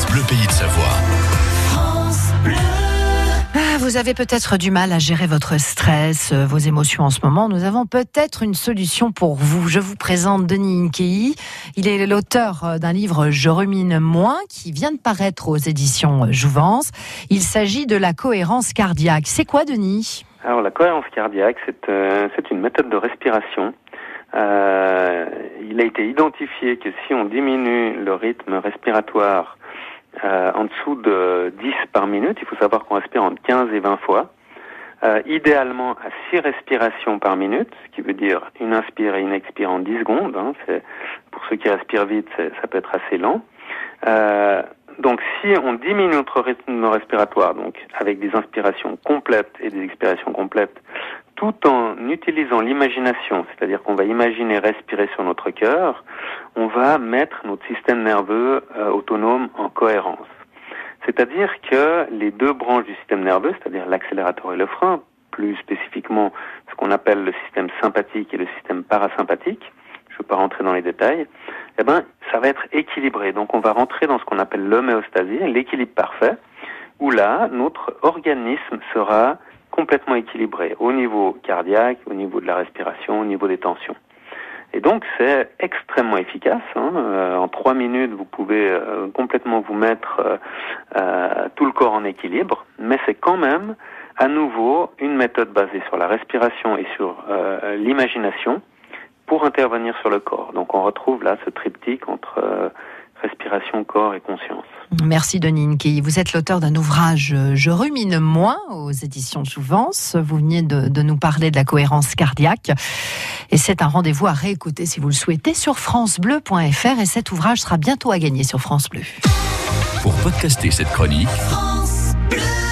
France Bleu Pays de Savoie. Ah, vous avez peut-être du mal à gérer votre stress, euh, vos émotions en ce moment. Nous avons peut-être une solution pour vous. Je vous présente Denis Inkei. Il est l'auteur euh, d'un livre Je rumine moins qui vient de paraître aux éditions Jouvence. Il s'agit de la cohérence cardiaque. C'est quoi, Denis? Alors la cohérence cardiaque, c'est euh, c'est une méthode de respiration. Euh, il a été identifié que si on diminue le rythme respiratoire euh, en dessous de 10 par minute, il faut savoir qu'on respire entre 15 et 20 fois, euh, idéalement à 6 respirations par minute, ce qui veut dire une inspire et une expire en 10 secondes. Hein, pour ceux qui respirent vite, ça peut être assez lent. Euh, donc si on diminue notre rythme respiratoire, donc avec des inspirations complètes et des expirations complètes, tout en utilisant l'imagination, c'est-à-dire qu'on va imaginer respirer sur notre cœur, on va mettre notre système nerveux euh, autonome en cohérence. C'est-à-dire que les deux branches du système nerveux, c'est-à-dire l'accélérateur et le frein, plus spécifiquement ce qu'on appelle le système sympathique et le système parasympathique, je ne veux pas rentrer dans les détails, eh ben, ça va être équilibré. Donc on va rentrer dans ce qu'on appelle l'homéostasie, l'équilibre parfait, où là, notre organisme sera complètement équilibré au niveau cardiaque, au niveau de la respiration, au niveau des tensions. Et donc c'est extrêmement efficace. hein. Euh, en trois minutes, vous pouvez euh, complètement vous mettre euh, euh, tout le corps en équilibre, mais c'est quand même à nouveau une méthode basée sur la respiration et sur euh, l'imagination pour intervenir sur le corps. Donc on retrouve là ce triptyque entre euh, respiration, corps et conscience. Merci Denis Inkei. Vous êtes l'auteur d'un ouvrage euh, Je rumine moins aux éditions Jouvence. Vous veniez de, de nous parler de la cohérence cardiaque. Et c'est un rendez-vous à réécouter si vous le souhaitez sur francebleu.fr. Et cet ouvrage sera bientôt à gagner sur France Bleu. Pour podcaster cette chronique, France Bleu.